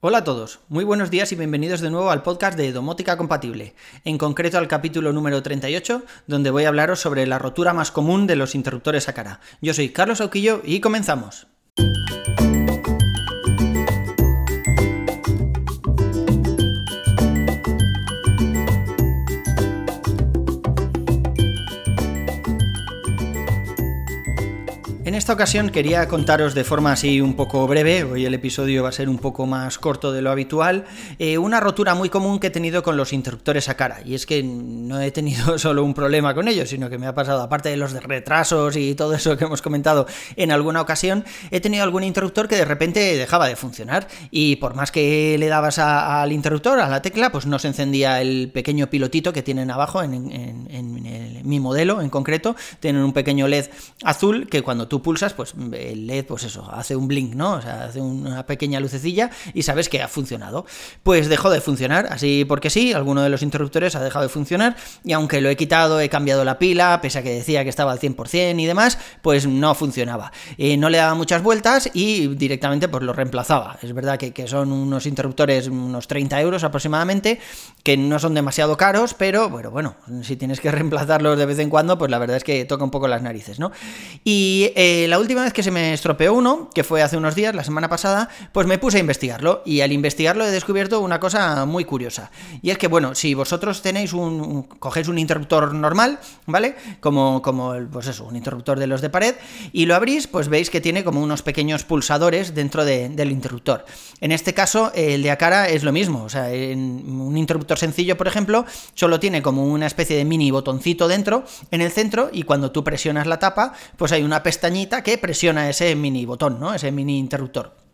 Hola a todos, muy buenos días y bienvenidos de nuevo al podcast de Domótica Compatible, en concreto al capítulo número 38, donde voy a hablaros sobre la rotura más común de los interruptores a cara. Yo soy Carlos Auquillo y comenzamos. Esta ocasión quería contaros de forma así un poco breve, hoy el episodio va a ser un poco más corto de lo habitual, eh, una rotura muy común que he tenido con los interruptores a cara. Y es que no he tenido solo un problema con ellos, sino que me ha pasado, aparte de los retrasos y todo eso que hemos comentado en alguna ocasión, he tenido algún interruptor que de repente dejaba de funcionar. Y por más que le dabas al interruptor, a la tecla, pues no se encendía el pequeño pilotito que tienen abajo en, en mi modelo en concreto. Tienen un pequeño LED azul que cuando tú pulsas pues el LED, pues eso, hace un blink, ¿no? O sea, hace una pequeña lucecilla y sabes que ha funcionado. Pues dejó de funcionar, así porque sí, alguno de los interruptores ha dejado de funcionar y aunque lo he quitado, he cambiado la pila, pese a que decía que estaba al 100% y demás, pues no funcionaba. Eh, no le daba muchas vueltas y directamente pues lo reemplazaba. Es verdad que, que son unos interruptores, unos 30 euros aproximadamente, que no son demasiado caros, pero bueno, bueno, si tienes que reemplazarlos de vez en cuando, pues la verdad es que toca un poco las narices, ¿no? Y eh, la última vez que se me estropeó uno, que fue hace unos días, la semana pasada, pues me puse a investigarlo y al investigarlo he descubierto una cosa muy curiosa. Y es que, bueno, si vosotros tenéis un, cogéis un interruptor normal, ¿vale? Como, como pues eso, un interruptor de los de pared, y lo abrís, pues veis que tiene como unos pequeños pulsadores dentro del interruptor. En este caso, el de Acara es lo mismo, o sea, en un interruptor sencillo, por ejemplo, solo tiene como una especie de mini botoncito dentro, en el centro, y cuando tú presionas la tapa, pues hay una pestañita que presiona ese mini botón, ¿no? Ese mini interruptor.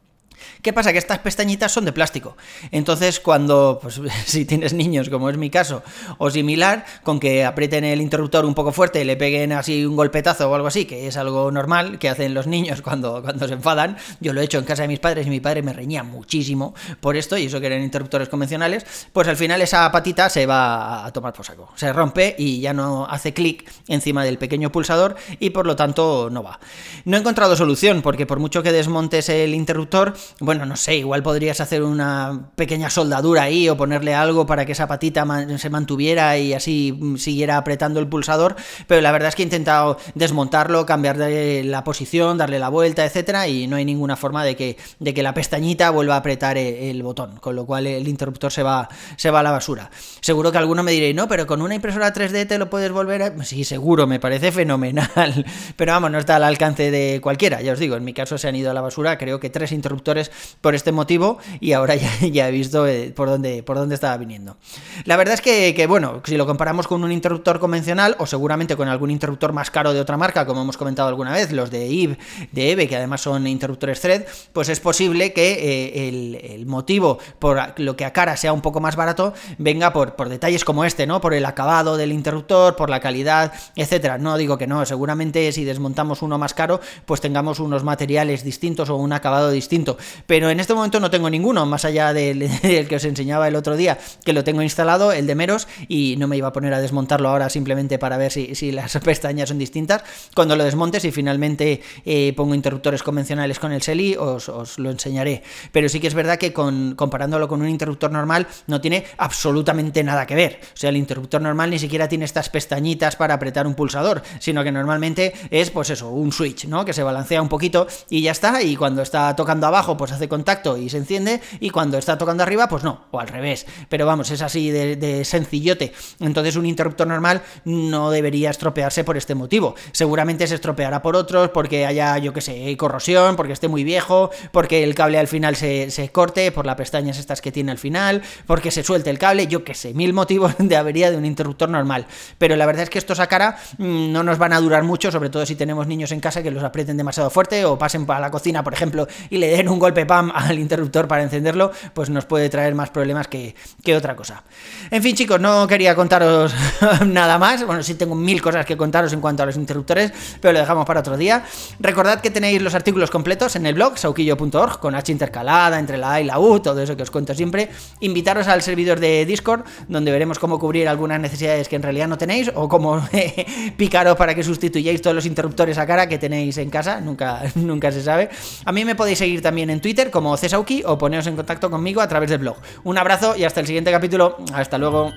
¿Qué pasa? Que estas pestañitas son de plástico. Entonces, cuando, pues si tienes niños, como es mi caso, o similar, con que aprieten el interruptor un poco fuerte y le peguen así un golpetazo o algo así, que es algo normal que hacen los niños cuando, cuando se enfadan, yo lo he hecho en casa de mis padres y mi padre me reñía muchísimo por esto, y eso que eran interruptores convencionales, pues al final esa patita se va a tomar por saco. Se rompe y ya no hace clic encima del pequeño pulsador y por lo tanto no va. No he encontrado solución, porque por mucho que desmontes el interruptor, bueno, no sé, igual podrías hacer una pequeña soldadura ahí o ponerle algo para que esa patita se mantuviera y así siguiera apretando el pulsador, pero la verdad es que he intentado desmontarlo, cambiarle la posición, darle la vuelta, etcétera, y no hay ninguna forma de que, de que la pestañita vuelva a apretar e, el, botón, con lo cual el interruptor se va, se va a la basura. Seguro que alguno me diréis, no, pero con una impresora 3D te lo puedes volver a... Sí, seguro, me parece fenomenal, pero vamos, no está al alcance de cualquiera, ya os digo, en mi caso se han ido a la basura, creo que tres interruptores por este motivo y ahora ya, he visto eh, por dónde, por dónde estaba viniendo. La verdad es que, bueno, si lo comparamos con un interruptor convencional o seguramente con algún interruptor más caro de otra marca, como hemos comentado alguna vez, los de EVE, de EVE, que además son interruptores thread, pues es posible que eh, el, motivo por lo que a cara sea un poco más barato venga por, por detalles como este, ¿no? Por el acabado del interruptor, por la calidad, etcétera. No digo que no, seguramente si desmontamos uno más caro, pues tengamos unos materiales distintos o un acabado distinto pero en este momento no tengo ninguno, más allá del, que os enseñaba el otro día, que lo tengo instalado, el de Meros, y no me iba a poner a desmontarlo ahora simplemente para ver si, las pestañas son distintas. Cuando lo desmontes y finalmente eh, pongo interruptores convencionales con el SELI, os, lo enseñaré. Pero sí que es verdad que comparándolo con un interruptor normal, no tiene absolutamente nada que ver. O sea, el interruptor normal ni siquiera tiene estas pestañitas para apretar un pulsador, sino que normalmente es, pues eso, un switch, ¿no? Que se balancea un poquito y ya está, y cuando está tocando abajo, pues hace contacto y se enciende, y cuando está tocando arriba, pues no, o al revés. Pero vamos, es así de, sencillote. Entonces un interruptor normal no debería estropearse por este motivo. Seguramente se estropeará por otros, porque haya, yo que sé, corrosión, porque esté muy viejo, porque el cable al final se, corte, por las pestañas estas que tiene al final, porque se suelte el cable, yo que sé, mil motivos de avería de un interruptor normal. Pero la verdad es que estos a cara mm, no nos van a durar mucho, sobre todo si tenemos niños en casa que los aprieten demasiado fuerte o pasen para la cocina, por ejemplo, y le den un golpe pam al interruptor para encenderlo, pues nos puede traer más problemas que, otra cosa. En fin, chicos, no quería contaros nada más. Bueno, sí tengo mil cosas que contaros en cuanto a los interruptores, pero lo dejamos para otro día. Recordad que tenéis los artículos completos en el blog sauquillo.org, con H intercalada entre la A y la U, todo eso que os cuento siempre. Invitaros al servidor de Discord, donde veremos cómo cubrir algunas necesidades que en realidad no tenéis, o cómo picaros para que sustituyáis todos los interruptores a cara que tenéis en casa, nunca, nunca se sabe. A mí me podéis seguir también en Twitter como Cesauki o poneos en contacto conmigo a través del blog. Un abrazo y hasta el siguiente capítulo. Hasta luego.